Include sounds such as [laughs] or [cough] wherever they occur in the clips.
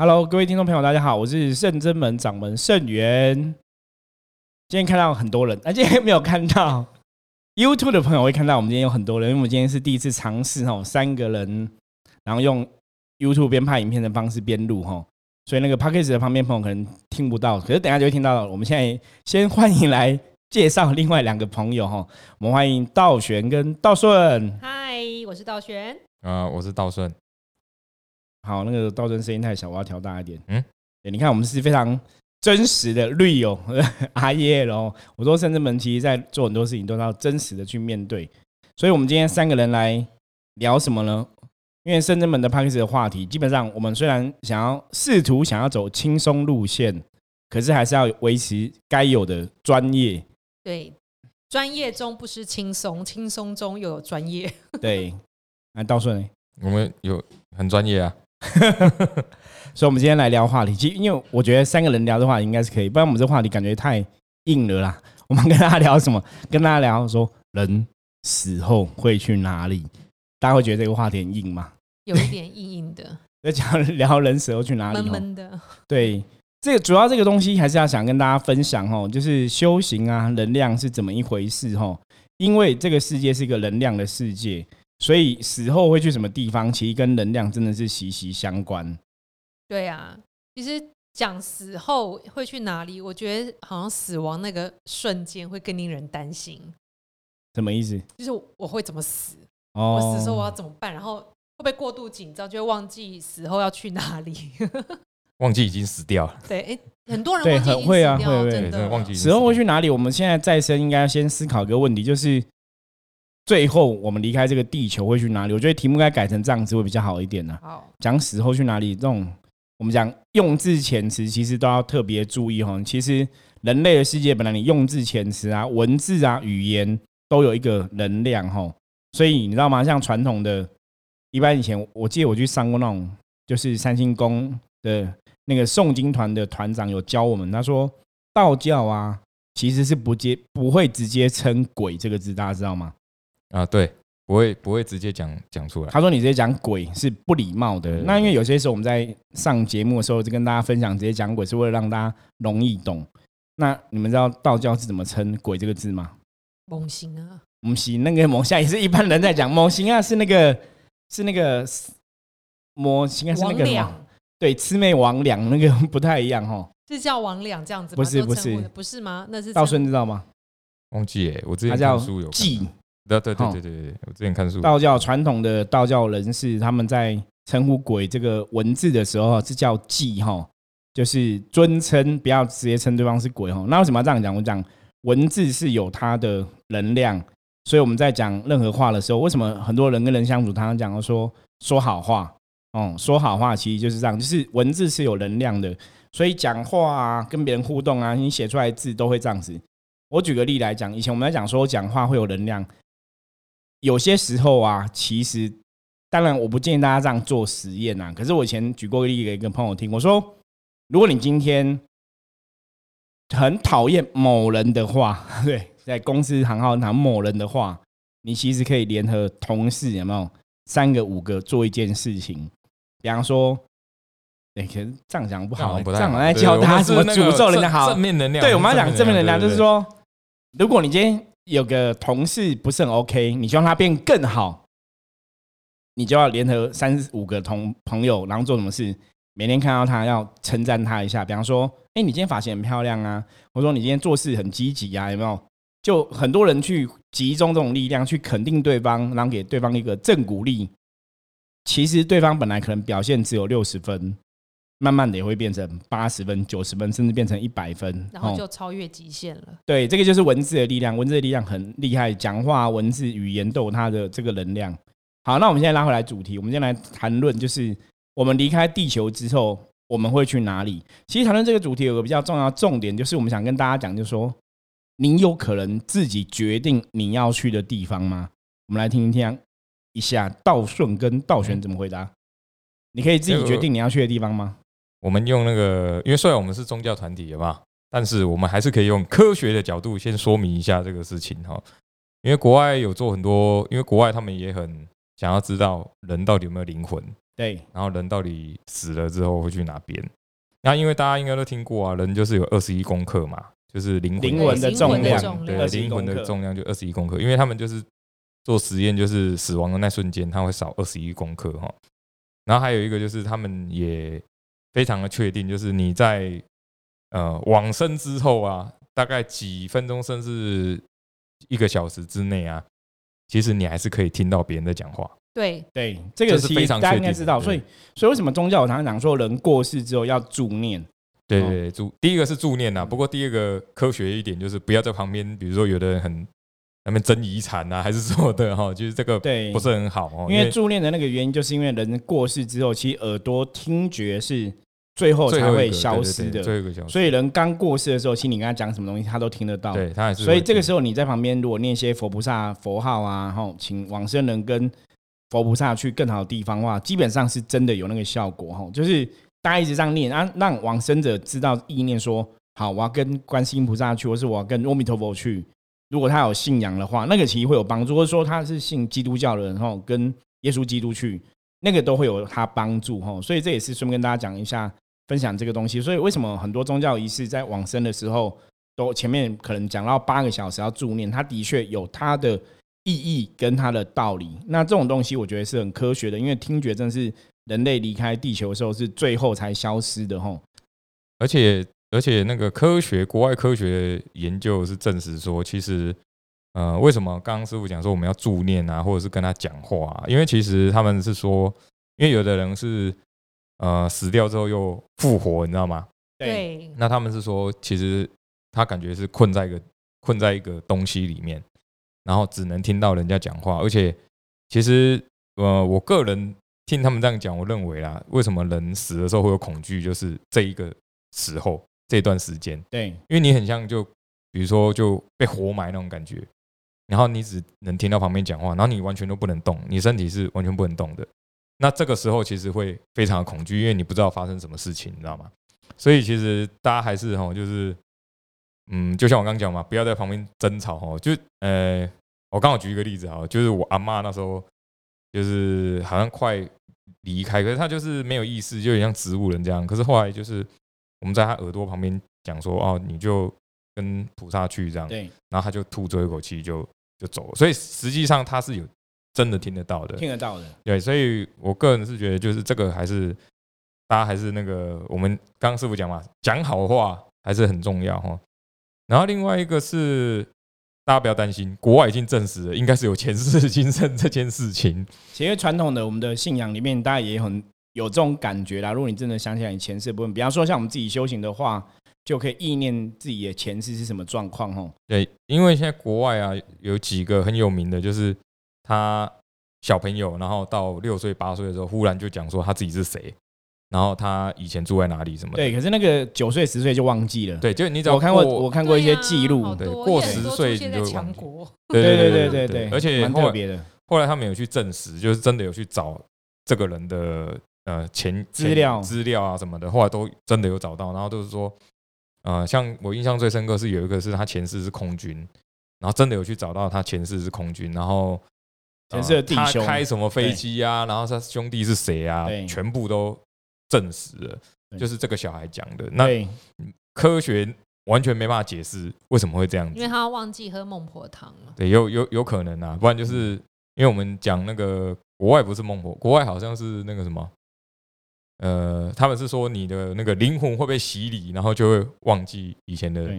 Hello，各位听众朋友，大家好，我是圣真门掌门圣元。今天看到很多人，啊，今天没有看到 [laughs] YouTube 的朋友会看到我们今天有很多人，因为我们今天是第一次尝试哦，三个人，然后用 YouTube 边拍影片的方式边录哈，所以那个 Podcast 的旁边朋友可能听不到，可是等下就会听到了。我们现在先欢迎来介绍另外两个朋友哈，我们欢迎道玄跟道顺。嗨，我是道玄。啊，我是道顺。好，那个道尊声音太小，我要调大一点。嗯，你看我们是非常真实的 real [laughs] 阿耶喽。我说深圳门其实在做很多事情都要真实的去面对，所以我们今天三个人来聊什么呢？因为深圳门的 p a c k a g e 的话题，基本上我们虽然想要试图想要走轻松路线，可是还是要维持该有的专业。对，专业中不失轻松，轻松中又有专业。[laughs] 对，那道顺，我们有很专业啊。[laughs] 所以，我们今天来聊话题。其实，因为我觉得三个人聊的话应该是可以，不然我们这话题感觉太硬了啦。[laughs] 我们跟大家聊什么？跟大家聊说，人死后会去哪里？大家会觉得这个话题很硬吗？有一点硬硬的。[laughs] 要讲聊人死后去哪里？闷闷的。对，这个主要这个东西还是要想跟大家分享哦，就是修行啊，能量是怎么一回事哦？因为这个世界是一个能量的世界。所以死后会去什么地方？其实跟能量真的是息息相关。对啊，其实讲死后会去哪里，我觉得好像死亡那个瞬间会更令人担心。什么意思？就是我会怎么死？我死时候我要怎么办？然后会不会过度紧张，就会忘记死后要去哪里？[laughs] 忘记已经死掉了。对，哎，很多人对很会啊，会会真的忘记死后会去哪里？我们现在再生应该先思考一个问题，就是。最后我们离开这个地球会去哪里？我觉得题目该改成这样子会比较好一点呢。好，讲死后去哪里？这种我们讲用字遣词，其实都要特别注意哈。其实人类的世界本来你用字遣词啊、文字啊、语言都有一个能量哈。所以你知道吗？像传统的，一般以前我记得我去上过那种，就是三星宫的那个诵经团的团长有教我们，他说道教啊其实是不接不会直接称鬼这个字，大家知道吗？啊，对，不会不会直接讲讲出来。他说你直接讲鬼是不礼貌的。那因为有些时候我们在上节目的时候就跟大家分享，直接讲鬼是为了让大家容易懂。那你们知道道教是怎么称鬼这个字吗？猛行啊，猛行那个猛下也是一般人在讲猛行啊，是那个是那个魔行啊，是那个对魑魅魍魉那个不太一样哦，是叫魍魉这样子？不是不是不是吗？那是道顺知道吗？忘记哎，我之前看书有记。对对对对对对，我之前看书，道教传统的道教人士他们在称呼鬼这个文字的时候是叫祭哈，就是尊称，不要直接称对方是鬼哈。那为什么要这样讲？我讲文字是有它的能量，所以我们在讲任何话的时候，为什么很多人跟人相处，常常讲说说好话，哦，说好话其实就是这样，就是文字是有能量的，所以讲话啊，跟别人互动啊，你写出来字都会这样子。我举个例来讲，以前我们在讲说讲话会有能量。有些时候啊，其实当然我不建议大家这样做实验啊。可是我以前举过例给一个朋友听，我说，如果你今天很讨厌某人的话，[laughs] 对，在公司行号谈某人的话，你其实可以联合同事，有没有三个五个做一件事情？比方说，哎，可是这样讲不好，这样来教大家怎么诅咒人家好正面能量。对，我们要讲正面能量，就是说，如果你今天。有个同事不是很 OK，你希望他变更好，你就要联合三五个同朋友，然后做什么事？每天看到他要称赞他一下，比方说，哎，你今天发型很漂亮啊，或说你今天做事很积极啊，有没有？就很多人去集中这种力量去肯定对方，然后给对方一个正鼓励。其实对方本来可能表现只有六十分。慢慢的也会变成八十分、九十分，甚至变成一百分，然后就超越极限了。对，这个就是文字的力量，文字的力量很厉害，讲话、文字、语言都有它的这个能量。好，那我们现在拉回来主题，我们先来谈论，就是我们离开地球之后，我们会去哪里？其实谈论这个主题有个比较重要重点，就是我们想跟大家讲，就是说，你有可能自己决定你要去的地方吗？我们来听一听一下道顺跟道玄怎么回答。你可以自己决定你要去的地方吗？我们用那个，因为虽然我们是宗教团体，好不但是我们还是可以用科学的角度先说明一下这个事情哈。因为国外有做很多，因为国外他们也很想要知道人到底有没有灵魂，对然后人到底死了之后会去哪边？那因为大家应该都听过啊，人就是有二十一公克嘛，就是灵魂灵魂的重量对量21灵魂的重量就二十一公克，因为他们就是做实验，就是死亡的那瞬间，它会少二十一公克哈。然后还有一个就是他们也非常的确定，就是你在呃往生之后啊，大概几分钟甚至一个小时之内啊，其实你还是可以听到别人在讲话。对，对，这个是非常大家应该知道，所以所以为什么宗教我常常讲说人过世之后要助念？哦对对对，助第一个是助念呐，不过第二个科学一点就是不要在旁边，比如说有的人很那边争遗产啊，还是什么的哈，[laughs] 就是这个对不是很好哦，因为助念的那个原因，就是因为人过世之后，其实耳朵听觉是最后才会消失的最后一个消失，所以人刚过世的时候，其实你跟他讲什么东西，他都听得到。对他还是，所以这个时候你在旁边，如果念一些佛菩萨佛号啊，吼，请往生人跟佛菩萨去更好的地方的话，基本上是真的有那个效果吼，就是大家一直这样念啊，让往生者知道意念说，好，我要跟观世音菩萨去，或是我要跟阿弥陀佛去。如果他有信仰的话，那个其实会有帮助，或者说他是信基督教的人吼，跟耶稣基督去，那个都会有他帮助吼。所以这也是顺便跟大家讲一下，分享这个东西。所以为什么很多宗教仪式在往生的时候，都前面可能讲到八个小时要助念，它的确有它的意义跟它的道理。那这种东西我觉得是很科学的，因为听觉真是人类离开地球的时候是最后才消失的吼。而且而且那个科学国外科学研究是证实说，其实呃，为什么刚刚师傅讲说我们要助念啊，或者是跟他讲话、啊？因为其实他们是说，因为有的人是呃死掉之后又复活，你知道吗？对，那他们是说，其实他感觉是困在一个困在一个东西里面，然后只能听到人家讲话，而且其实呃，我个人听他们这样讲，我认为啦，为什么人死的时候会有恐惧，就是这一个时候这段时间，对因为你很像就比如说就被活埋那种感觉，然后你只能听到旁边讲话，然后你完全都不能动，你身体是完全不能动的。那这个时候其实会非常的恐惧，因为你不知道发生什么事情，你知道吗？所以其实大家还是哈，就是嗯，就像我刚刚讲嘛，不要在旁边争吵哈。就呃，我刚好举一个例子哈，就是我阿妈那时候就是好像快离开，可是她就是没有意识，就有点像植物人这样。可是后来就是我们在他耳朵旁边讲说，哦，你就跟菩萨去这样，对，然后他就吐最后一口气就就走了。所以实际上他是有真的听得到的，听得到的。对，所以我个人是觉得，就是这个还是大家还是那个我们刚刚师傅讲嘛，讲好话还是很重要哈。然后另外一个是大家不要担心，国外已经证实了，应该是有前世今生这件事情。其实传统的我们的信仰里面，大家也很有这种感觉啦。如果你真的想起来你前世的部分，比方说像我们自己修行的话，就可以意念自己的前世是什么状况哦。对，因为现在国外啊有几个很有名的，就是他小朋友，然后到六岁八岁的时候，忽然就讲说他自己是谁，然后他以前住在哪里什么的。对，可是那个九岁十岁就忘记了。对，就你只要我看过，我看过一些记录对啊好，对过10也很多岁就对对对对对对对，而且后来蛮特别的后来他们有去证实，就是真的有去找这个人的呃前资料资料啊什么的，后来都真的有找到，然后都是说，呃，像我印象最深刻是有一个是他前世是空军，然后真的有去找到他前世是空军，然后。前世的弟呃兄他开什么飞机啊？然后他兄弟是谁啊？全部都证实了，就是这个小孩讲的。那科学完全没办法解释为什么会这样子因为。他忘记喝孟婆汤了。对，有有有可能啊，不然就是因为我们讲那个国外不是孟婆，国外好像是那个什么，呃，他们是说你的那个灵魂会被洗礼，然后就会忘记以前的。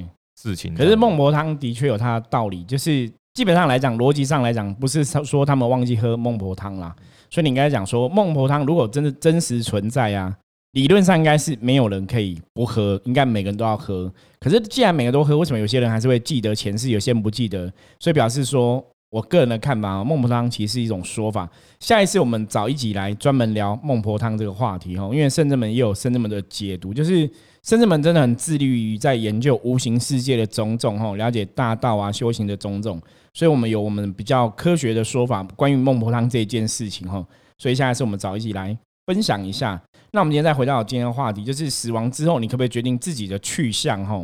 事情。可是孟婆汤的确有它的道理，就是基本上来讲，逻辑上来讲，不是说他们忘记喝孟婆汤啦。所以你应该讲说，孟婆汤如果真的真实存在啊，理论上应该是没有人可以不喝，应该每个人都要喝。可是既然每个都喝，为什么有些人还是会记得前世，有些人不记得？所以表示说我个人的看法，孟婆汤其实是一种说法。下一次我们找一集来专门聊孟婆汤这个话题哦，因为圣人们也有圣人们的解读，就是圣人们真的很致力于在研究无形世界的种种哈，了解大道啊修行的种种，所以我们有我们比较科学的说法关于孟婆汤这件事情哈。所以下一次我们找一起来分享一下。那我们今天再回到今天的话题，就是死亡之后，你可不可以决定自己的去向？哈，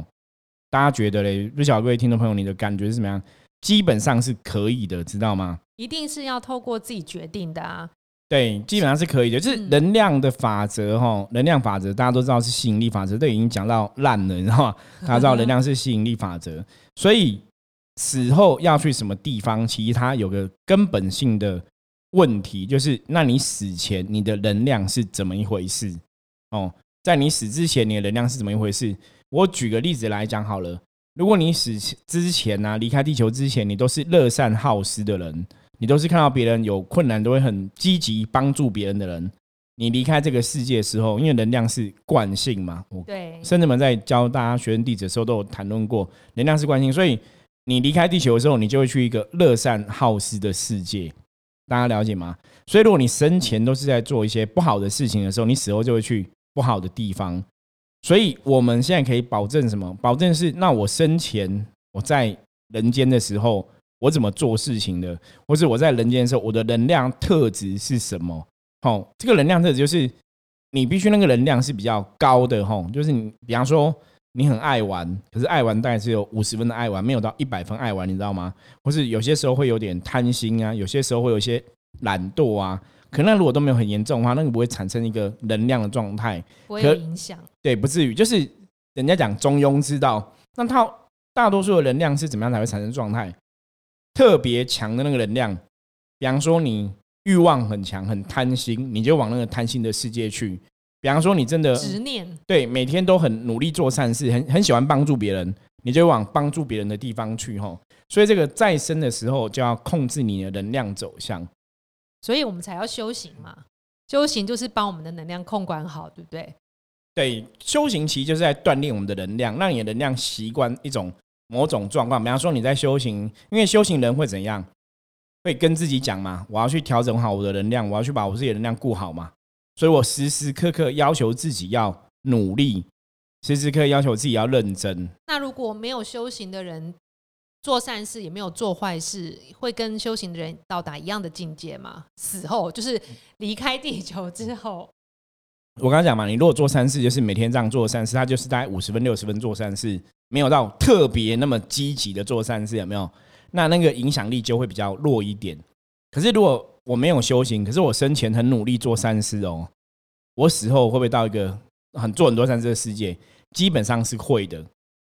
大家觉得嘞？不晓得各位听众朋友，你的感觉是怎么样？基本上是可以的，知道吗？一定是要透过自己决定的啊。对，基本上是可以的。就是嗯能量的法则哈，能量法则大家都知道是吸引力法则，都已经讲到烂了，你知道吗？[laughs] 大家知道能量是吸引力法则，所以死后要去什么地方，其实它有个根本性的问题，就是那你死前你的能量是怎么一回事？哦，在你死之前，你的能量是怎么一回事？我举个例子来讲好了，如果你死之前呢、离开地球之前，你都是乐善好施的人，你都是看到别人有困难都会很积极帮助别人的人。你离开这个世界的时候，因为能量是惯性嘛，我对，甚至们在教大家学生弟子的时候都有谈论过，能量是惯性，所以你离开地球的时候，你就会去一个乐善好施的世界，大家了解吗？所以如果你生前都是在做一些不好的事情的时候，你死后就会去不好的地方。所以我们现在可以保证什么？保证是那我生前我在人间的时候，我怎么做事情的，或是我在人间的时候，我的能量特质是什么？哦，这个能量特质就是你必须那个能量是比较高的吼，就是你比方说你很爱玩，可是爱玩大概只有五十分的爱玩，没有到一百分爱玩，你知道吗？或是有些时候会有点贪心啊，有些时候会有一些懒惰啊，可能如果都没有很严重的话，那个不会产生一个能量的状态，不会影响。对，不至于，就是人家讲中庸之道，那它大多数的能量是怎么样才会产生状态？特别强的那个能量，比方说你欲望很强、很贪心，你就往那个贪心的世界去。比方说你真的执念，对每天都很努力做善事，很很喜欢帮助别人，你就往帮助别人的地方去吼。所以这个再生的时候，就要控制你的能量走向。所以我们才要修行嘛。修行就是帮我们的能量控管好，对不对？对，修行其实就是在锻炼我们的能量，让你的能量习惯一种某种状况。比方说你在修行，因为修行人会怎样？会跟自己讲嘛，我要去调整好我的能量，我要去把我自己的能量顾好嘛。所以我时时刻刻要求自己要努力，时时刻刻要求自己要认真。那如果没有修行的人做善事，也没有做坏事，会跟修行的人到达一样的境界吗？死后就是离开地球之后，我刚刚讲嘛，你如果做善事，就是每天这样做善事，他就是大概五十分、六十分做善事，没有到特别那么积极的做善事，有没有？那那个影响力就会比较弱一点。可是如果我没有修行，可是我生前很努力做善事哦，我死后会不会到一个很做很多善事的世界？基本上是会的，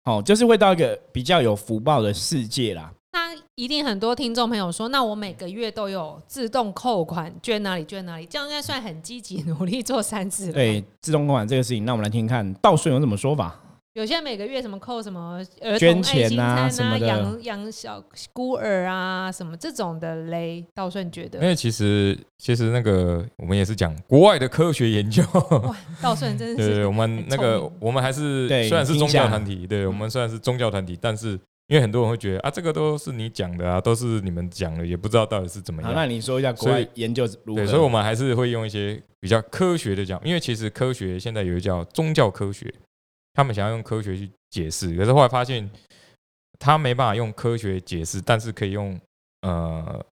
哦，就是会到一个比较有福报的世界啦。那一定很多听众朋友说，那我每个月都有自动扣款，捐哪里捐哪里，这样应该算很积极努力做善事了。对，自动扣款这个事情，那我们来听听看道顺有什么说法。有些人每个月什么扣什么儿童捐钱啊爱心餐啊，什么养养小孤儿啊，什么这种的嘞，道顺觉得。因得为其实其实那个我们也是讲国外的科学研究，哇，道顺真的 [laughs] 对我们那个我们还是对虽然是宗教团体，对我们虽然是宗教团体，但是因为很多人会觉得啊，这个都是你讲的啊，都是你们讲的，也不知道到底是怎么好，样。那你说一下国外研究如何？对，所以我们还是会用一些比较科学的讲，因为其实科学现在有一个叫宗教科学，他们想要用科学去解释，可是后来发现他没办法用科学解释，但是可以用呃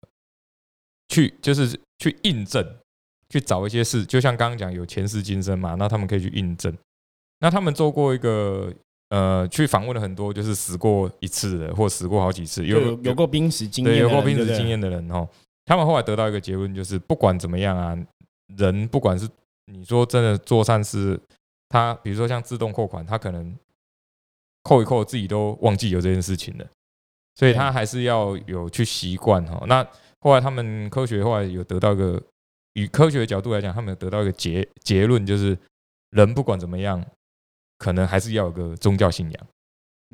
去就是去印证，去找一些事，就像刚刚讲有前世今生嘛，那他们可以去印证。那他们做过一个呃，去访问了很多就是死过一次的，或死过好几次，有有有过濒死经验有过濒死经验的人哦，他们后来得到一个结论，就是不管怎么样啊，人不管是你说真的做善事，他比如说像自动扣款，他可能扣一扣自己都忘记有这件事情了，所以他还是要有去习惯哈。那后来他们科学后来有得到一个，以科学的角度来讲，他们有得到一个结结论，就是人不管怎么样，可能还是要有个宗教信仰。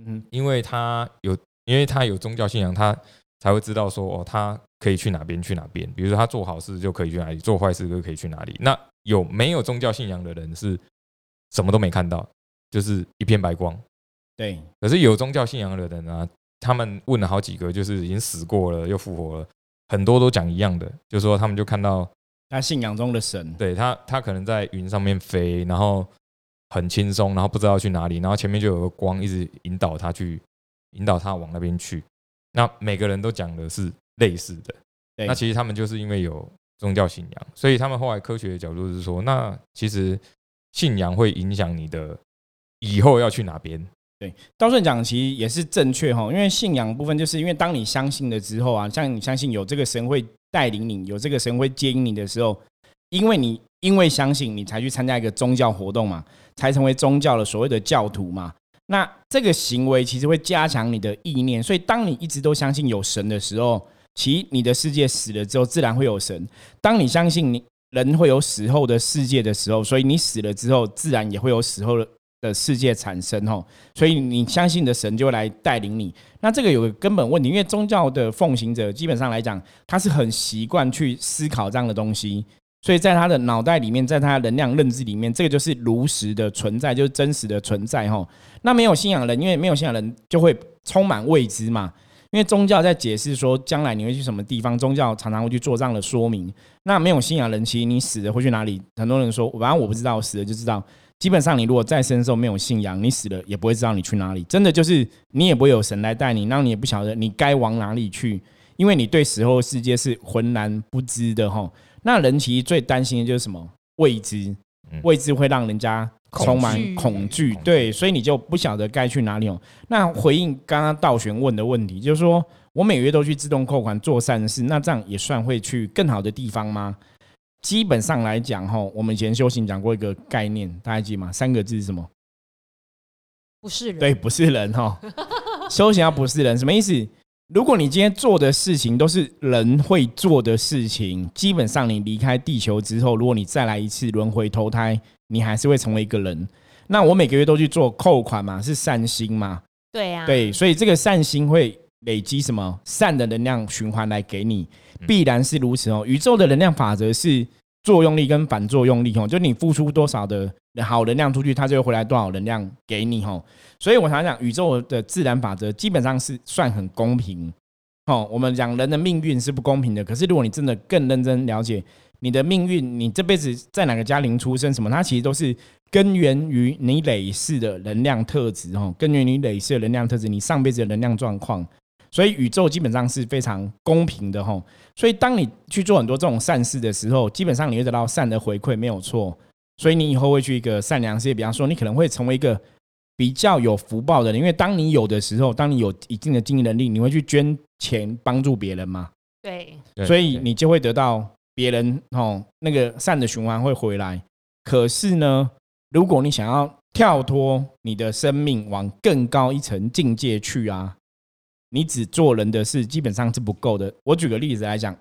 嗯，因为他有，因为他有宗教信仰，他才会知道说哦，他可以去哪边去哪边。比如说他做好事就可以去哪里，做坏事就可以去哪里。那有没有宗教信仰的人是什么都没看到，就是一片白光。对，可是有宗教信仰的人啊，他们问了好几个，就是已经死过了又复活了，很多都讲一样的，就是说他们就看到，他信仰中的神，对他他可能在云上面飞，然后很轻松，然后不知道去哪里，然后前面就有个光一直引导他去，引导他往那边去。那每个人都讲的是类似的，那其实他们就是因为有宗教信仰，所以他们后来科学的角度是说，那其实信仰会影响你的以后要去哪边。对道顺讲其实也是正确哈，因为信仰部分，就是因为当你相信了之后啊，像你相信有这个神会带领你，有这个神会接引你的时候，因为你因为相信你才去参加一个宗教活动嘛，才成为宗教的所谓的教徒嘛。那这个行为其实会加强你的意念，所以当你一直都相信有神的时候，其你的世界死了之后自然会有神。当你相信你人会有死后的世界的时候，所以你死了之后自然也会有死后的的世界产生吼。所以你相信的神就会来带领你。那这个有个根本问题，因为宗教的奉行者基本上来讲，他是很习惯去思考这样的东西。所以在他的脑袋里面，在他的能量认知里面，这个就是如实的存在，就是真实的存在吼。那没有信仰人，因为没有信仰人就会充满未知嘛。因为宗教在解释说将来你会去什么地方，宗教常常会去做这样的说明。那没有信仰人，其实你死了会去哪里？很多人说，反正我不知道，死了就知道。基本上你如果再生的时候没有信仰，你死了也不会知道你去哪里。真的就是你也不会有神来带你，那你也不晓得你该往哪里去，因为你对死后世界是浑然不知的哈。那人其实最担心的就是什么未知，未知会让人家充满恐惧，对，所以你就不晓得该去哪里哦。那回应刚刚道玄问的问题，就是说我每月都去自动扣款做善事，那这样也算会去更好的地方吗？基本上来讲，哈，我们以前修行讲过一个概念，大家记吗？三个字是什么？不是人，对，不是人哈。[laughs] 修行要不是人，什么意思？如果你今天做的事情都是人会做的事情，基本上你离开地球之后，如果你再来一次轮回投胎，你还是会成为一个人。那我每个月都去做扣款嘛，是善心嘛？对呀，对，所以这个善心会累积什么善的能量循环来给你，必然是如此哦。宇宙的能量法则是作用力跟反作用力哦，就你付出多少的好能量出去，它就会回来多少能量给你哦。所以我常讲，宇宙的自然法则基本上是算很公平。哦，我们讲人的命运是不公平的，可是如果你真的更认真了解你的命运，你这辈子在哪个家庭出生，什么，它其实都是根源于你累世的能量特质。哦，根源于你累世的能量特质，你上辈子的能量状况。所以宇宙基本上是非常公平的。吼，所以当你去做很多这种善事的时候，基本上你会得到善的回馈，没有错。所以你以后会去一个善良世界，比方说，你可能会成为一个。比较有福报的人，因为当你有的时候，当你有一定的经济能力，你会去捐钱帮助别人吗？对，所以你就会得到别人哦那个善的循环会回来。可是呢，如果你想要跳脱你的生命往更高一层境界去啊，你只做人的事基本上是不够的。我举个例子来讲，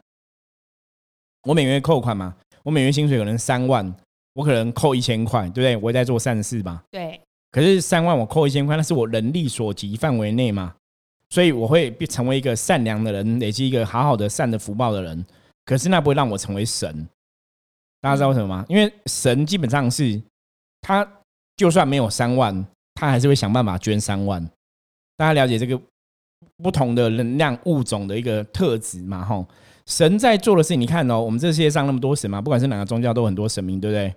我每月扣款嘛，我每月薪水可能三万，我可能扣一千块，对不对？我在做善事吧？对。可是三万我扣一千块，那是我能力所及范围内嘛，所以我会成为一个善良的人，累积一个好好的善的福报的人。可是那不会让我成为神，大家知道为什么吗？因为神基本上是他就算没有三万，他还是会想办法捐三万。大家了解这个不同的能量物种的一个特质嘛？吼，神在做的事情，你看哦，我们这世界上那么多神嘛，不管是哪个宗教，都很多神明，对不对？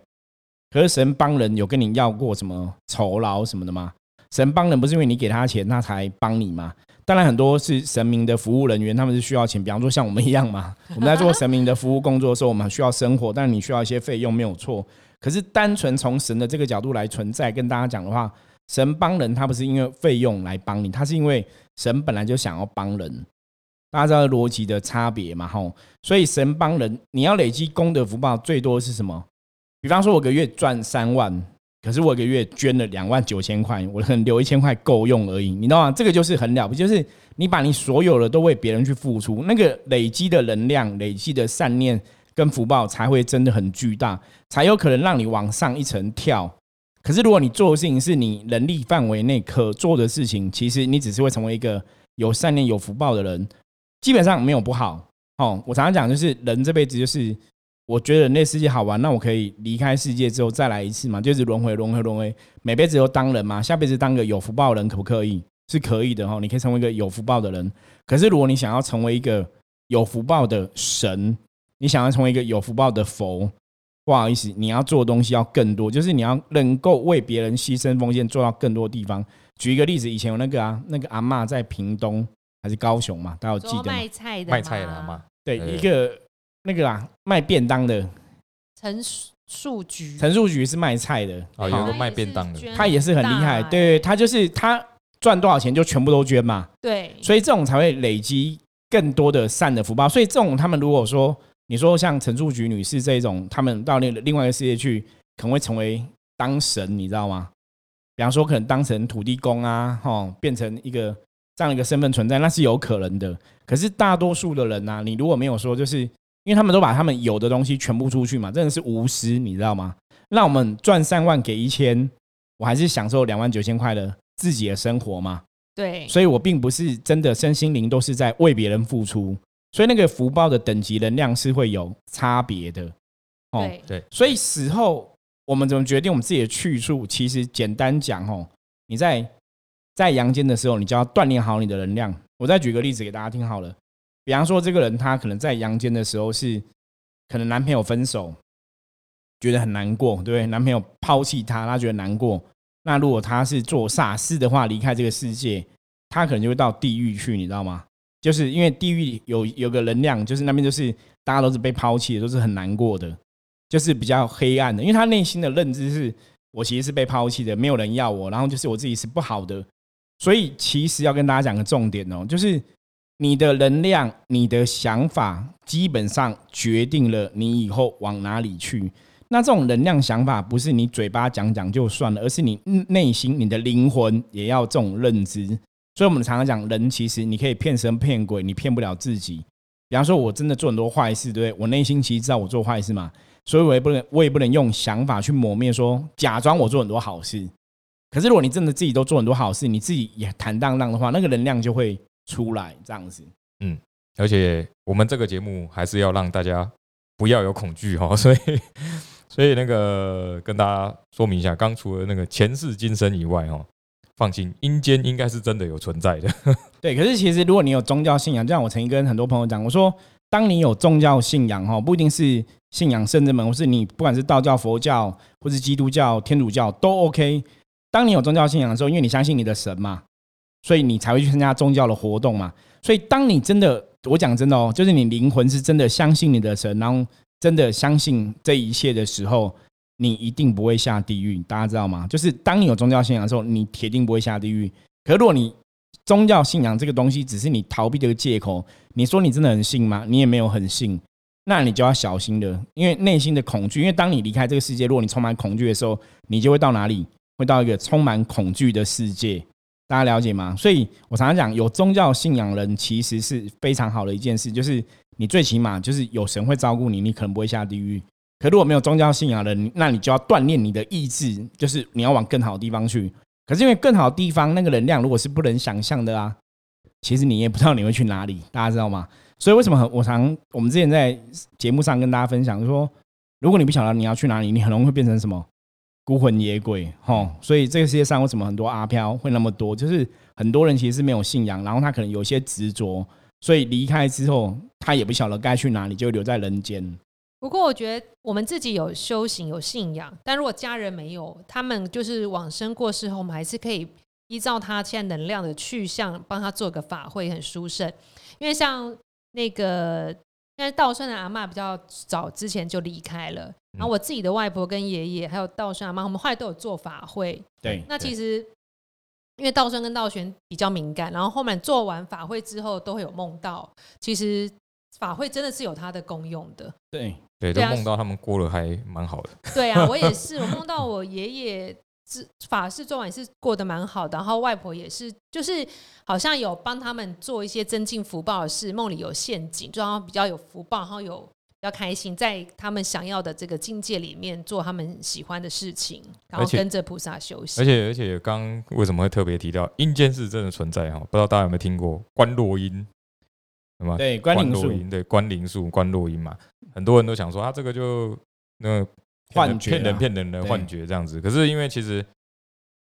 可是神帮人有跟你要过什么酬劳什么的吗？神帮人不是因为你给他钱他才帮你吗？当然很多是神明的服务人员，他们是需要钱。比方说像我们一样嘛，[laughs] 我们在做神明的服务工作的时候，我们需要生活，但你需要一些费用没有错。可是单纯从神的这个角度来存在，跟大家讲的话，神帮人他不是因为费用来帮你，他是因为神本来就想要帮人。大家知道逻辑的差别嘛？吼，所以神帮人，你要累积功德福报，最多是什么？比方说，我个月赚三万，可是我一个月捐了两万九千块，我可能留一千块够用而已，你知道吗？这个就是很了不起，就是你把你所有的都为别人去付出，那个累积的能量、累积的善念跟福报才会真的很巨大，才有可能让你往上一层跳。可是如果你做的事情是你能力范围内可做的事情，其实你只是会成为一个有善念、有福报的人，基本上没有不好。哦，我常常讲，就是人这辈子就是。我觉得人类世界好玩，那我可以离开世界之后再来一次嘛？就是轮回、轮回、轮回，每辈子都当人嘛？下辈子当个有福报的人可不可以？是可以的哈，你可以成为一个有福报的人。可是如果你想要成为一个有福报的神，你想要成为一个有福报的佛，不好意思，你要做的东西要更多，就是你要能够为别人牺牲奉献，做到更多地方。举一个例子，以前有那个啊，那个阿妈在屏东还是高雄嘛？大家有记得卖菜的卖菜的阿妈，对一个。那个啊，卖便当的陈树菊，陈树菊是卖菜的啊，有个卖便当的，他也是很厉害。对他就是他赚多少钱就全部都捐嘛。对，所以这种才会累积更多的善的福报。所以这种他们如果说你说像陈树菊女士这一种，他们到另另外一个世界去，可能会成为当神，你知道吗？比方说，可能当成土地公啊，哈，变成一个这样一个身份存在，那是有可能的。可是大多数的人呢，你如果没有说，就是因为他们都把他们有的东西全部出去嘛，真的是无私，你知道吗？让我们赚三万给一千，我还是享受两万九千块的自己的生活嘛。对，所以我并不是真的身心灵都是在为别人付出，所以那个福报的等级能量是会有差别的。哦，对，所以死后。我们怎么决定我们自己的去处？其实简单讲哦，你在在阳间的时候，你就要锻炼好你的能量。我再举个例子给大家听好了。比方说，这个人他可能在阳间的时候是可能男朋友分手，觉得很难过，对不对？男朋友抛弃他，他觉得难过。那如果他是做傻事的话，离开这个世界，他可能就会到地狱去，你知道吗？就是因为地狱有有个能量，就是那边就是大家都是被抛弃的，都是很难过的。就是比较黑暗的，因为他内心的认知是我其实是被抛弃的，没有人要我，然后就是我自己是不好的，所以其实要跟大家讲个重点哦，就是你的能量、你的想法，基本上决定了你以后往哪里去。那这种能量想法不是你嘴巴讲讲就算了，而是你内心、你的灵魂也要这种认知。所以我们常常讲，人其实你可以骗神骗鬼，你骗不了自己。比方说，我真的做很多坏事，对不对？我内心其实知道我做坏事嘛。所以我也不能，我也不能用想法去磨灭，说假装我做很多好事。可是如果你真的自己都做很多好事，你自己也坦荡荡的话，那个能量就会出来，这样子。嗯，而且我们这个节目还是要让大家不要有恐惧哈，[laughs] 所以所以那个跟大家说明一下，刚除了那个前世今生以外哈，放心，阴间应该是真的有存在的。[laughs] 对，可是其实如果你有宗教信仰，就像我曾经跟很多朋友讲，我说，当你有宗教信仰哈，不一定是。信仰圣人们，或是你不管是道教、佛教，或是基督教、天主教都 OK。当你有宗教信仰的时候，因为你相信你的神嘛，所以你才会去参加宗教的活动嘛。所以当你真的，我讲真的哦，就是你灵魂是真的相信你的神，然后真的相信这一切的时候，你一定不会下地狱。大家知道吗？就是当你有宗教信仰的时候，你铁定不会下地狱。可如果你宗教信仰这个东西只是你逃避的一个借口，你说你真的很信吗？你也没有很信。那你就要小心的，因为内心的恐惧。因为当你离开这个世界，如果你充满恐惧的时候，你就会到哪里？会到一个充满恐惧的世界。大家了解吗？所以我常常讲，有宗教信仰人其实是非常好的一件事，就是你最起码就是有神会照顾你，你可能不会下地狱。可如果没有宗教信仰人，那你就要锻炼你的意志，就是你要往更好的地方去。可是因为更好的地方那个能量如果是不能想象的啊，其实你也不知道你会去哪里。大家知道吗？所以为什么我常我们之前在节目上跟大家分享说，如果你不晓得你要去哪里，你很容易会变成什么孤魂野鬼吼。所以这个世界上为什么很多阿飘会那么多？就是很多人其实是没有信仰，然后他可能有些执着，所以离开之后他也不晓得该去哪里，就留在人间。不过我觉得我们自己有修行有信仰，但如果家人没有，他们就是往生过世后，我们还是可以依照他现在能量的去向，帮他做个法会，很殊胜。因为像那个，因为道顺的阿妈比较早之前就离开了，然后我自己的外婆跟爷爷还有道顺阿妈，我们后来都有做法会。对，那其实因为道顺跟道玄比较敏感，然后后面做完法会之后都会有梦到，其实法会真的是有它的功用的。对，对，都梦到他们过了还蛮好的。对啊，[laughs] 我也是，我梦到我爷爷。法事做完也是过得蛮好的，然后外婆也是，就是好像有帮他们做一些增进福报的事。梦里有陷阱，就然比较有福报，然后有比较开心，在他们想要的这个境界里面做他们喜欢的事情，然后跟着菩萨修行。而且而且，刚为什么会特别提到阴间是真的存在哈？不知道大家有没有听过观落阴？什么？对，观灵术，对，观灵术，观落阴嘛。很多人都想说啊，这个就那。幻觉，骗人骗人的幻觉这样子。可是因为其实，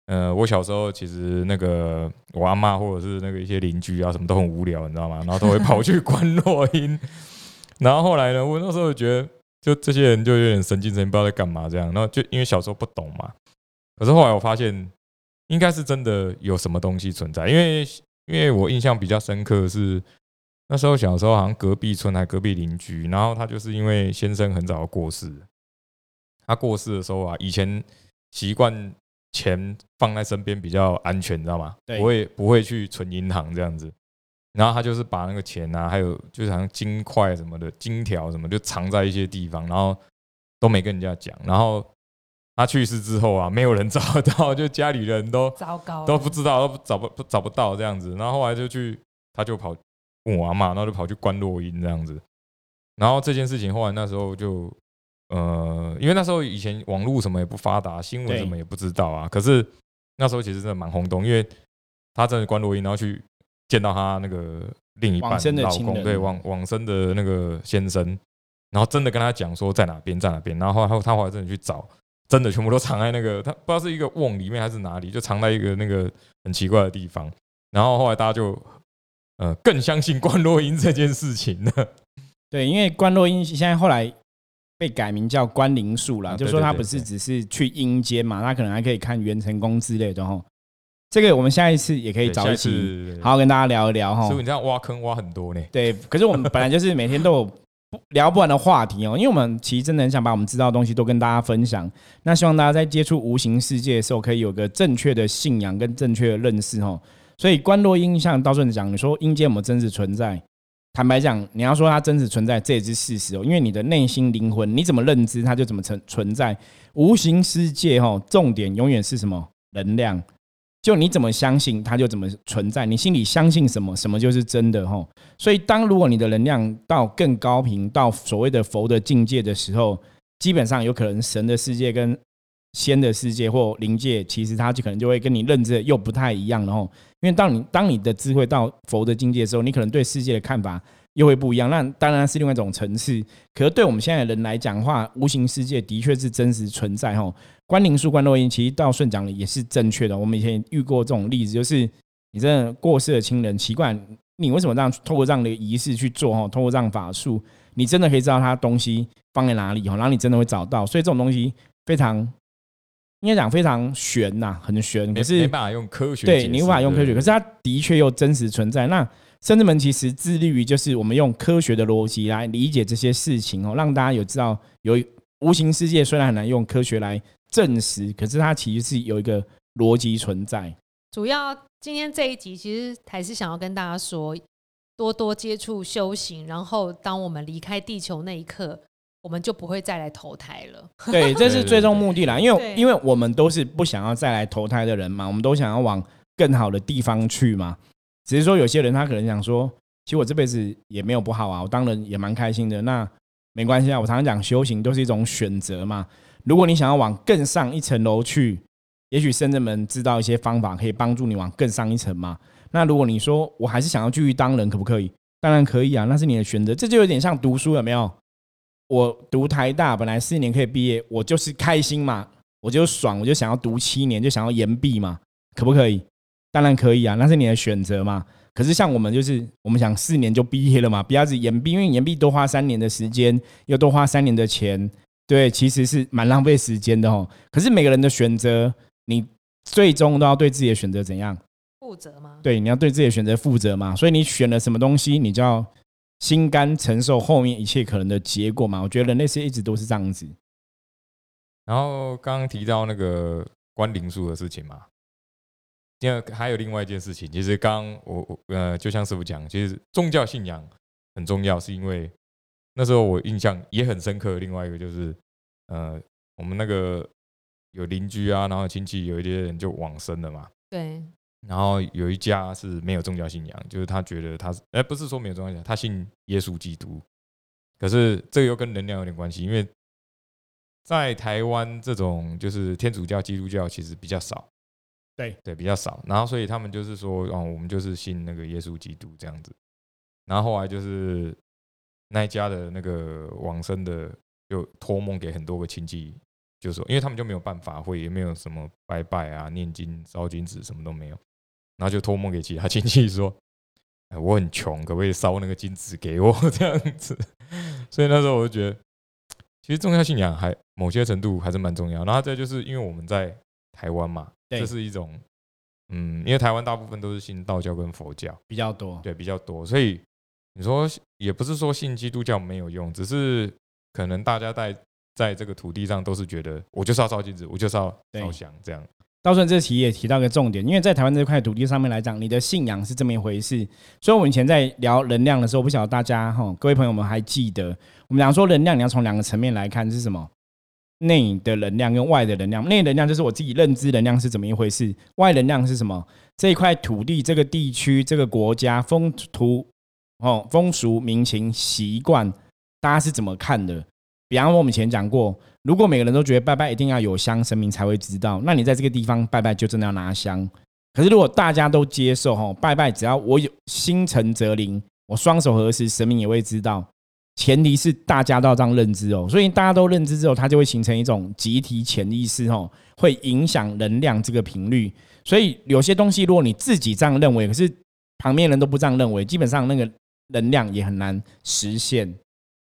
呃，我小时候其实那个我阿妈或者是那个一些邻居啊，什么都很无聊，你知道吗？然后都会跑去 [laughs] 观落音。然后后来呢，我那时候觉得，就这些人就有点神经神经，不知道在干嘛这样。然后就因为小时候不懂嘛。可是后来我发现，应该是真的有什么东西存在。因为因为我印象比较深刻是那时候小时候好像隔壁村还隔壁邻居，然后他就是因为先生很早过世。他过世的时候啊，以前习惯钱放在身边比较安全，你知道吗？不会不会去存银行这样子。然后他就是把那个钱啊，还有就是好像金块什么的、金条什么，就藏在一些地方，然后都没跟人家讲。然后他去世之后啊，没有人找得到，就家里人都糟糕，都不知道，都找不找不到这样子。然后后来就去，他就跑问我阿妈，然后就跑去关落音这样子。然后这件事情后来那时候就呃，因为那时候以前网络什么也不发达，新闻什么也不知道啊。可是那时候其实真的蛮轰动，因为他真的关落音，然后去见到他那个另一半的老公，对往往生的那个先生，然后真的跟他讲说在哪边在哪边，然后后来他后来真的去找，真的全部都藏在那个他不知道是一个瓮里面还是哪里，就藏在一个那个很奇怪的地方。然后后来大家就呃更相信关洛音这件事情了。对，因为关洛音现在后来被改名叫关灵术了，啊就说他不是只是去阴间嘛，他可能还可以看元成功之类的哈。这个我们下一次也可以找一起好好跟大家聊一聊哈所以，你这样挖坑挖很多呢。对，可是我们本来就是每天都有不 [laughs] 聊不完的话题哦，因为我们其实真的很想把我们知道的东西都跟大家分享。那希望大家在接触无形世界的时候，可以有个正确的信仰跟正确的认识哦。所以观落音像道顺讲，你说阴间有没有真实存在？坦白讲，你要说它真实存在，这也是事实哦。因为你的内心灵魂，你怎么认知，它就怎么存存在。无形世界哈，重点永远是什么？能量。就你怎么相信，它就怎么存在。你心里相信什么，什么就是真的哈。所以，当如果你的能量到更高频，到所谓的佛的境界的时候，基本上有可能神的世界跟仙的世界或灵界，其实它就可能就会跟你认知的又不太一样了哈。因为当你当你的智慧到佛的境界的时候，你可能对世界的看法又会不一样。那当然是另外一种层次。可是对我们现在的人来讲的话，无形世界的确是真实存在哈。关灵术、关落音，其实到顺讲的也是正确的。我们以前遇过这种例子，就是你真的过世的亲人，奇怪，你为什么这样透过这样的仪式去做哈？透过这样法术，你真的可以知道他东西放在哪里哈，然后你真的会找到。所以这种东西非常应该讲非常玄呐、很玄。没可是没办法用科学对你无法用科学，可是它的确又真实存在。那圣智门其实致力于就是我们用科学的逻辑来理解这些事情哦，让大家有知道有无形世界虽然很难用科学来证实，可是它其实是有一个逻辑存在。主要今天这一集其实还是想要跟大家说，多多接触修行，然后当我们离开地球那一刻，我们就不会再来投胎了。对，[laughs] 这是最终目的啦。因为因为我们都是不想要再来投胎的人嘛，我们都想要往更好的地方去嘛。只是说有些人他可能想说，其实我这辈子也没有不好啊，我当然也蛮开心的。那没关系啊，我常常讲修行都是一种选择嘛。如果你想要往更上一层楼去，也许深圳们知道一些方法可以帮助你往更上一层嘛。那如果你说我还是想要继续当人，可不可以？当然可以啊，那是你的选择。这就有点像读书，有没有？我读台大本来四年可以毕业，我就是开心嘛，我就爽，我就想要读七年，就想要延毕嘛，可不可以？当然可以啊，那是你的选择嘛。可是像我们就是，我们想四年就毕业了嘛，不要只延毕，因为延毕多花三年的时间，又多花三年的钱，对，其实是蛮浪费时间的哦。可是每个人的选择，你最终都要对自己的选择怎样？负责吗？对，你要对自己的选择负责嘛。所以你选了什么东西，你就要心甘承受后面一切可能的结果嘛。我觉得人类是一直都是这样子。然后刚刚提到那个关灵术的事情嘛，第二还有另外一件事情，其实刚刚我我呃，就像师傅讲，其实宗教信仰很重要，是因为那时候我印象也很深刻。另外一个就是呃，我们那个有邻居啊，然后亲戚有一些人就往生了嘛，对，然后有一家是没有宗教信仰，就是他觉得他是，哎，不是说没有宗教信仰，他信耶稣基督。可是这个又跟能量有点关系，因为在台湾这种就是天主教、基督教其实比较少，对对，比较少。然后所以他们就是说，哦，我们就是信那个耶稣基督这样子。然后后来就是那一家的那个往生的，就托梦给很多个亲戚，就说，因为他们就没有办法会，也没有什么拜拜啊、念经、烧金纸什么都没有，然后就托梦给其他亲戚说，[laughs] 哎，我很穷，可不可以烧那个金纸给我这样子？所以那时候我就觉得，其实宗教信仰还某些程度还是蛮重要。然后再就是因为我们在台湾嘛，这是一种，嗯，因为台湾大部分都是信道教跟佛教，比较多。对，比较多，所以你说也不是说信基督教没有用，只是可能大家在在这个土地上都是觉得我就是要烧金子，我就是要对烧香这样。道顺这题也提到一个重点，因为在台湾这块土地上面来讲，你的信仰是这么一回事。所以，我们以前在聊能量的时候，不晓得大家哈，各位朋友们还记得，我们讲说能量，你要从两个层面来看是什么？内的能量跟外的能量。内能量就是我自己认知能量是怎么一回事，外能量是什么？这一块土地、这个地区、这个国家风土哦风俗民情习惯，大家是怎么看的？比方说，我们以前讲过。如果每个人都觉得拜拜一定要有香，神明才会知道，那你在这个地方拜拜就真的要拿香。可是如果大家都接受，哈，拜拜只要我有心诚则灵，我双手合十，神明也会知道。前提是大家都要这样认知哦，所以大家都认知之后，它就会形成一种集体潜意识，哦，会影响能量这个频率。所以有些东西，如果你自己这样认为，可是旁边人都不这样认为，基本上那个能量也很难实现。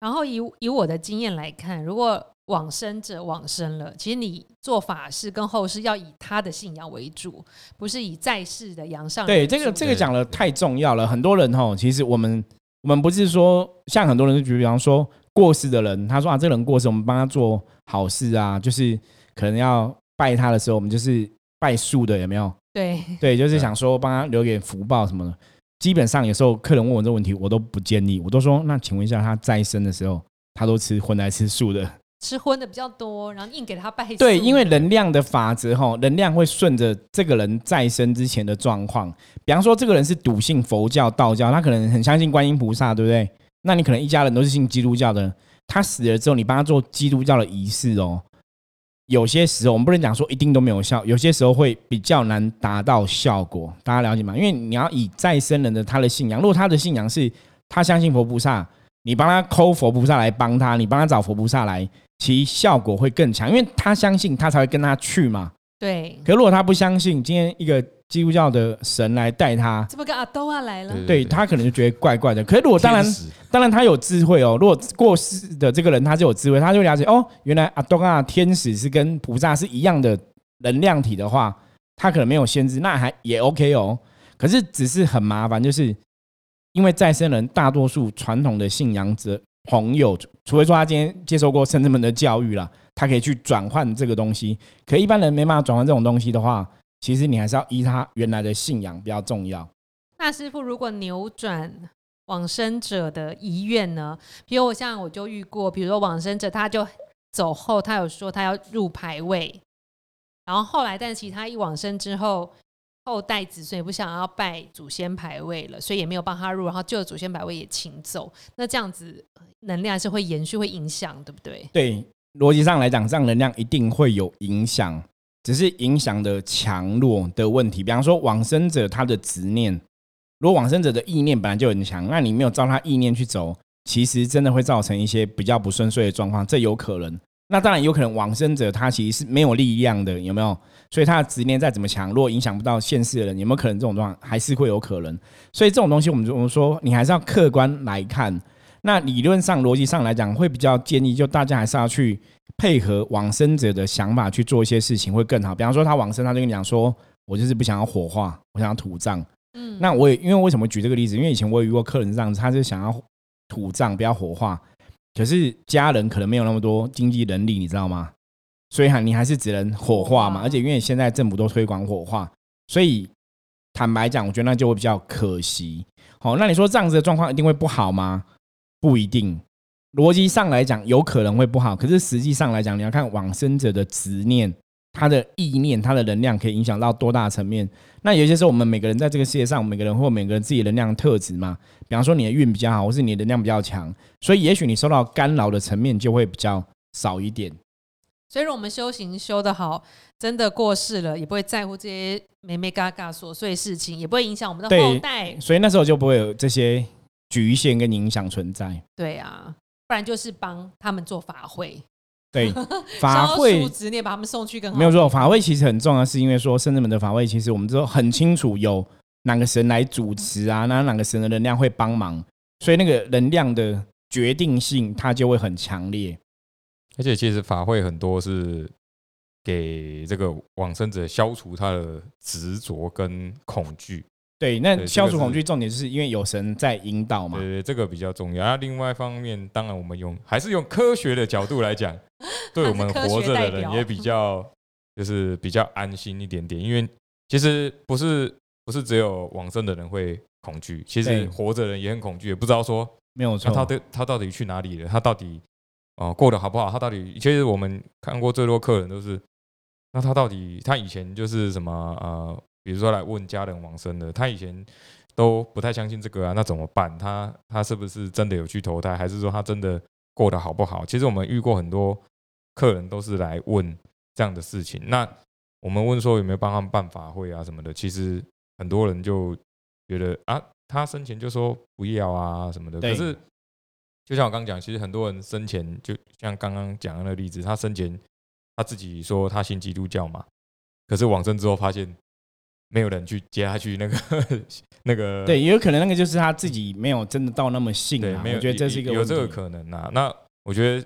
然后以以我的经验来看，如果往生者往生了，其实你做法事跟后事要以他的信仰为主，不是以在世的阳上。对，这个这个讲的太重要了。很多人哈，其实我们我们不是说像很多人，就比方说过世的人，他说啊，这个人过世，我们帮他做好事啊，就是可能要拜他的时候，我们就是拜树的，有没有？对对，就是想说帮他留点福报什么的。基本上有时候客人问我这个问题，我都不建议，我都说那请问一下，他再生的时候，他都吃荤来吃素的？吃荤的比较多，然后硬给他拜。对，因为能量的法则哈，能量会顺着这个人再生之前的状况。比方说，这个人是笃信佛教、道教，他可能很相信观音菩萨，对不对？那你可能一家人都是信基督教的，他死了之后，你帮他做基督教的仪式哦。有些时候我们不能讲说一定都没有效，有些时候会比较难达到效果。大家了解吗？因为你要以再生人的他的信仰，如果他的信仰是他相信佛菩萨，你帮他抠佛菩萨来帮他，你帮他找佛菩萨来。其效果会更强，因为他相信，他才会跟他去嘛。对。可如果他不相信，今天一个基督教的神来带他，这不跟阿多啊来了？对他可能就觉得怪怪的。可是如果当然，当然他有智慧哦。如果过世的这个人他就有智慧，他就了解哦，原来阿多啊天使是跟菩萨是一样的能量体的话，他可能没有先知，那还也 OK 哦。可是只是很麻烦，就是因为再生人大多数传统的信仰者。朋友，除非说他今天接受过圣人们的教育了，他可以去转换这个东西。可一般人没办法转换这种东西的话，其实你还是要依他原来的信仰比较重要。那师傅，如果扭转往生者的遗愿呢？比如我像我就遇过，比如说往生者他就走后，他有说他要入牌位，然后后来，但其实他一往生之后。后代子孙也不想要拜祖先牌位了，所以也没有帮他入，然后旧的祖先牌位也请走。那这样子能量是会延续、会影响，对不对？对，逻辑上来讲，这样能量一定会有影响，只是影响的强弱的问题。比方说，往生者他的执念，如果往生者的意念本来就很强，那你没有照他意念去走，其实真的会造成一些比较不顺遂的状况，这有可能。那当然有可能往生者他其实是没有力量的，有没有？所以他的执念再怎么强，如果影响不到现世的人，有没有可能这种状况还是会有可能？所以这种东西，我们我们说，你还是要客观来看。那理论上、逻辑上来讲，会比较建议，就大家还是要去配合往生者的想法去做一些事情，会更好。比方说，他往生，他就跟你讲说：“我就是不想要火化，我想要土葬。”嗯，那我也因为为什么举这个例子？因为以前我也遇过客人这样子，他是想要土葬，不要火化，可是家人可能没有那么多经济能力，你知道吗？所以哈，你还是只能火化嘛，而且因为现在政府都推广火化，所以坦白讲，我觉得那就会比较可惜。好，那你说这样子的状况一定会不好吗？不一定。逻辑上来讲，有可能会不好，可是实际上来讲，你要看往生者的执念、他的意念、他的能量可以影响到多大层面。那有些时候，我们每个人在这个世界上，每个人或每个人自己能量特质嘛，比方说你的运比较好，或是你的能量比较强，所以也许你受到干扰的层面就会比较少一点。所以，我们修行修得好，真的过世了，也不会在乎这些没没嘎嘎琐碎事情，也不会影响我们的后代。所以那时候就不会有这些局限跟影响存在。对啊，不然就是帮他们做法会。对，[laughs] 法会执念把他们送去更好。没有错，法会其实很重要，是因为说圣人们的法会，其实我们都很清楚有哪个神来主持啊，[laughs] 那哪个神的能量会帮忙，所以那个能量的决定性它就会很强烈。而且其实法会很多是给这个往生者消除他的执着跟恐惧。对，那消除恐惧重点就是因为有神在引导嘛。对对，这个比较重要。那另外一方面，当然我们用还是用科学的角度来讲，[laughs] 对我们活着的人也比较就是比较安心一点点，因为其实不是不是只有往生的人会恐惧，其对实活着人也很恐惧，也不知道说没有错。那他对他到底去哪里了？他到底哦过得好不好？他到底其实我们看过最多客人都是，那他到底他以前就是什么呃，比如说来问家人往生的，他以前都不太相信这个啊，那怎么办？他他是不是真的有去投胎，还是说他真的过得好不好？其实我们遇过很多客人都是来问这样的事情，那我们问说有没有帮他们办法会啊什么的，其实很多人就觉得啊，他生前就说不要啊什么的，可是就像我刚刚讲，其实很多人生前就像刚刚讲的那个例子，他生前他自己说他信基督教嘛，可是往生之后发现没有人去接他去那个 [laughs] 那个对，也有可能那个就是他自己没有真的到那么信对，啊。没有我觉得这是一个有有这个可能啊、那我觉得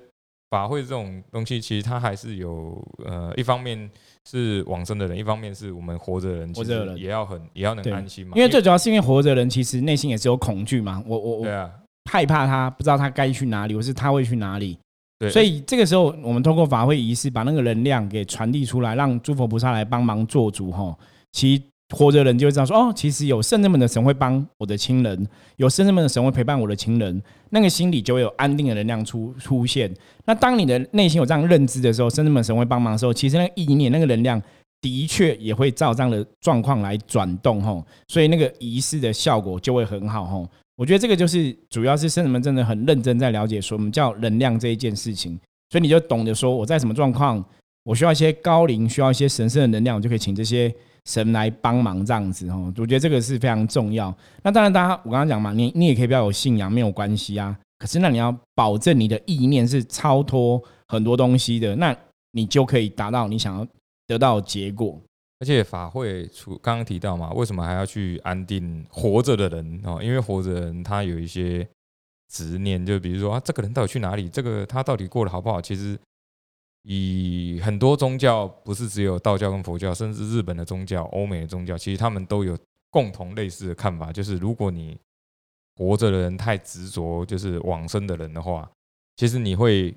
法会这种东西，其实它还是有呃，一方面是往生的人，一方面是我们活着的人，活着的人也要很也要能安心嘛。因为最主要是因为活着的人其实内心也是有恐惧嘛。我我我害怕他不知道他该去哪里，或是他会去哪里。对，所以这个时候，我们通过法会仪式把那个能量给传递出来，让诸佛菩萨来帮忙做主哈。其实活着人就会知道说，哦，其实有圣人们的神会帮我的亲人，有圣人们的神会陪伴我的亲人，那个心里就会有安定的能量出出现。那当你的内心有这样认知的时候，圣人们神会帮忙的时候，其实那个意念、那个能量的确也会照这样的状况来转动吼。所以那个仪式的效果就会很好吼。我觉得这个就是主要是圣人们真的很认真在了解说我们叫能量这一件事情，所以你就懂得说我在什么状况，我需要一些高龄，需要一些神圣的能量，我就可以请这些神来帮忙这样子哦。我觉得这个是非常重要。那当然，大家我刚刚讲嘛，你你也可以不要有信仰，没有关系啊。可是那你要保证你的意念是超脱很多东西的，那你就可以达到你想要得到的结果。而且法会除刚刚提到嘛，为什么还要去安定活着的人哦？因为活着的人他有一些执念，就比如说啊，这个人到底去哪里？这个他到底过得好不好？其实以很多宗教，不是只有道教跟佛教，甚至日本的宗教、欧美的宗教，其实他们都有共同类似的看法，就是如果你活着的人太执着，就是往生的人的话，其实你会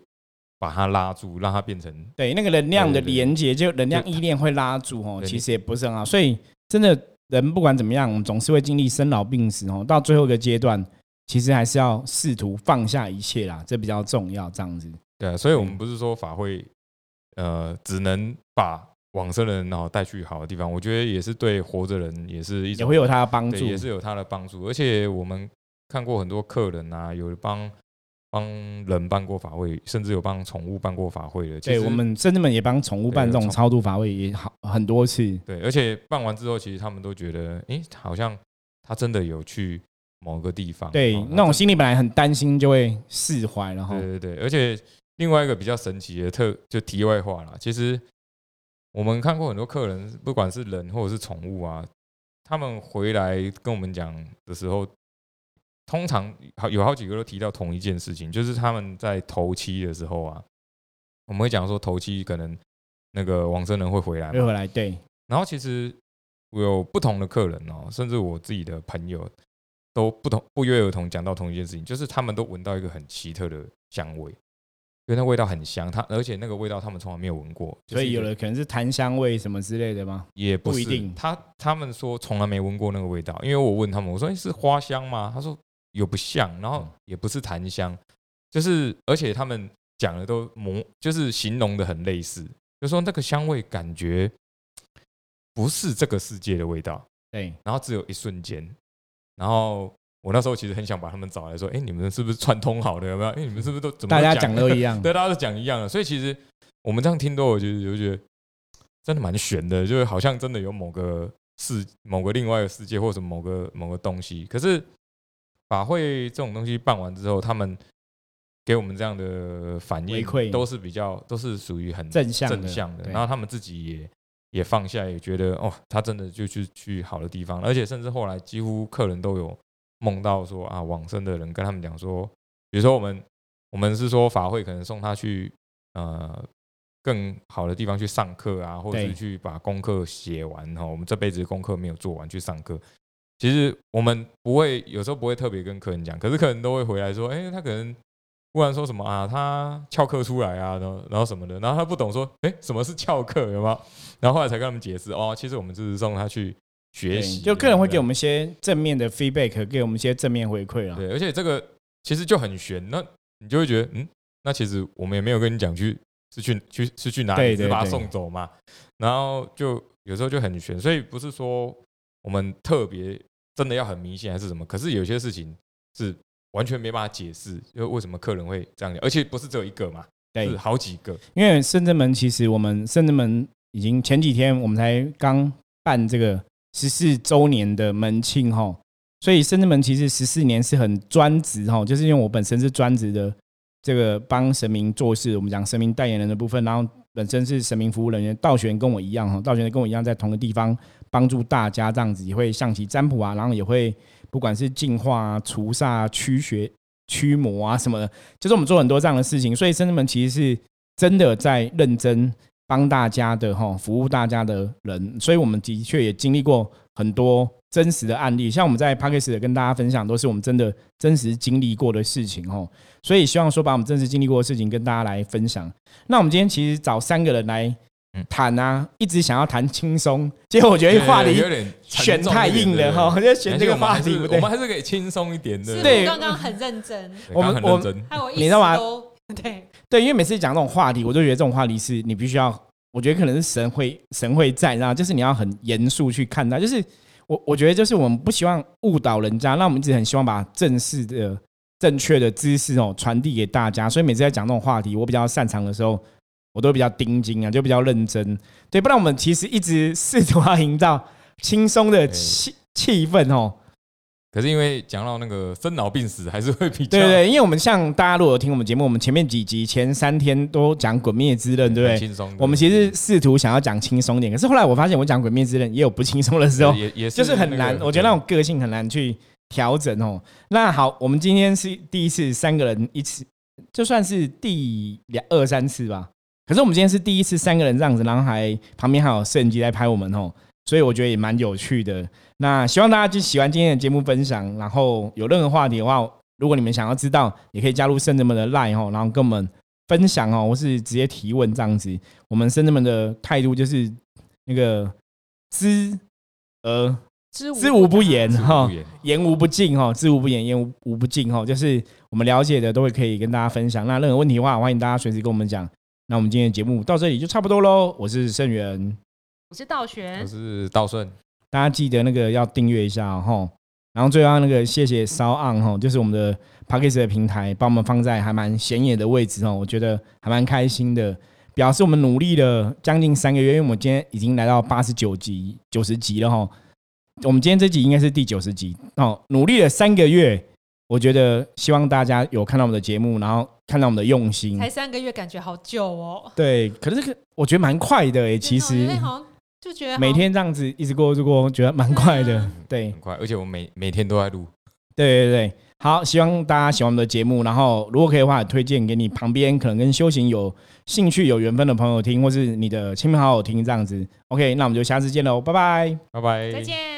把他拉住，让他变成对，那个能量的连接，就能量就意念会拉住哦，其实也不是很好。所以真的人不管怎么样，总是会经历生老病死哦，到最后一个阶段，其实还是要试图放下一切啦，这比较重要。这样子，对，所以我们不是说法会，呃，只能把往生的人然后带去好的地方，我觉得也是对活着人也是一种，也会有他的帮，助。也是有他的帮助。而且我们看过很多客人啊，有帮帮人办过法会，甚至有帮宠物办过法会的。对我们甚至们也帮宠物办这种超度法会也好很多次。对，而且办完之后，其实他们都觉得，诶，好像他真的有去某个地方，对哦，那种心里本来很担心，就会释怀然后。对对对，而且另外一个比较神奇的特，就题外话啦，其实我们看过很多客人，不管是人或者是宠物啊，他们回来跟我们讲的时候，通常好有好几个都提到同一件事情，就是他们在头七的时候啊，我们会讲说头七可能那个往生人会回来嘛，会回来，对，然后其实我有不同的客人哦，甚至我自己的朋友都不同不约而同讲到同一件事情，就是他们都闻到一个很奇特的香味，因为那味道很香，它而且那个味道他们从来没有闻过，就是所以有的可能是檀香味什么之类的吗？也不不一定他他们说从来没闻过那个味道，因为我问他们，我说、诶是花香吗？他说有不像，然后嗯也不是檀香，就是而且他们讲的都模就是形容的很类似，就说那个香味感觉不是这个世界的味道。对，然后只有一瞬间，然后我那时候其实很想把他们找来说，哎，你们是不是串通好的？有没有？哎，你们是不是都怎么大家讲都一样。[laughs] 对，大家都讲一样的，所以其实我们这样听多，我觉得就觉得真的蛮悬的，就是好像真的有某个世、某个另外一个世界，或者某个某个东西。可是法会这种东西办完之后，他们给我们这样的反应都是比较都是属于很正向的正向的，然后他们自己也也放下，也觉得哦，他真的就去去好的地方，而且甚至后来几乎客人都有梦到说啊，往生的人跟他们讲说，比如说我们我们是说法会可能送他去呃更好的地方去上课啊，或者是去把功课写完哈，我们这辈子功课没有做完去上课。其实我们不会有时候不会特别跟客人讲，可是客人都会回来说，哎、他可能忽然说什么啊，他翘课出来啊，然后然后什么的，然后他不懂说，哎，什么是翘课，有吗？然后后来才跟他们解释，哦，其实我们只是送他去学习，就客人会给我们一些正面的 feedback，给我们一些正面回馈啊。对，而且这个其实就很悬，那你就会觉得，嗯，那其实我们也没有跟你讲去是去去是去哪里，是把他送走嘛。然后就有时候就很悬，所以不是说我们特别真的要很迷信还是什么，可是有些事情是。完全没办法解释，就为什么客人会这样讲，而且不是只有一个嘛，是好几个。因为深圳门其实我们深圳门已经前几天我们才刚办这个十四周年的门庆哈，所以深圳门其实十四年是很专职哈，就是因为我本身是专职的这个帮神明做事，我们讲神明代言人的部分，然后本身是神明服务人员，道玄跟我一样哈，道玄跟我一样在同个地方帮助大家这样子，也会象棋占卜啊，然后也会。不管是净化啊、除煞、驱邪、驱魔啊什么的，就是我们做很多这样的事情。所以深圳门其实是真的在认真帮大家的哈，服务大家的人。所以我们的确也经历过很多真实的案例，像我们在 p a c k a g e 跟大家分享，都是我们真的真实经历过的事情哈。所以希望说把我们真实经历过的事情跟大家来分享。那我们今天其实找三个人来。谈啊，一直想要谈轻松，结果我觉得话题有点选太硬了哈，我就选这个话题不对，我们还是可以轻松一点的。对，刚刚很认真，我们我你知道吗？对对，因为每次讲这种话题，我就觉得这种话题是你必须要，我觉得可能是神会神会在，然后就是你要很严肃去看待，就是我我觉得就是我们不希望误导人家，那我们一直很希望把正式的、正确的知识哦传递给大家，所以每次在讲这种话题，我比较擅长的时候。我都比较盯紧啊，就比较认真，对，不然我们其实一直 [laughs] 试图要营造轻松的气气氛哦。可是因为讲到那个生老病死，还是会比较对对，因为我们像大家如果听我们节目，我们前面几集前三天都讲《鬼灭之刃》，对不对？轻松。我们其实试图想要讲轻松点，可是后来我发现，我讲《鬼灭之刃》也有不轻松的时候，也 [laughs] 也就是很难。我觉得那种个性很难去调整哦。那好，我们今天是第一次三个人一次，就算是第两二三次吧。可是我们今天是第一次三个人这样子，然后还旁边还有摄影机在拍我们哦，所以我觉得也蛮有趣的。那希望大家就喜欢今天的节目分享，然后有任何话题的话，如果你们想要知道，也可以加入圣人们的 line 哦，然后跟我们分享哦，或是直接提问这样子。我们圣人们的态度就是那个知呃知无不言哈，言无不尽哈，知无不言，言无无不尽哈，就是我们了解的都会可以跟大家分享。那任何问题的话，欢迎大家随时跟我们讲。那我们今天的节目到这里就差不多喽。我是盛元，我是道玄，我是道顺。大家记得那个要订阅一下哦。然后最后那个谢谢烧 on 哈，就是我们的 p a c k a g e 的平台，把我们放在还蛮显眼的位置哦。我觉得还蛮开心的，表示我们努力了将近三个月，因为我们今天已经来到八十九集、九十集了哈。我们今天这集应该是第九十集哦，努力了三个月。我觉得希望大家有看到我们的节目，然后看到我们的用心。才三个月，感觉好久哦。对，可是这个我觉得蛮快的诶，其实就觉得每天这样子一直过，就过，觉得蛮快的。对，很快，而且我每每天都在录。对对对，好，希望大家喜欢我们的节目，然后如果可以的话，推荐给你旁边可能跟修行有兴趣、有缘分的朋友听，或是你的亲朋好友听这样子。OK，那我们就下次见喽，拜拜，拜拜，再见。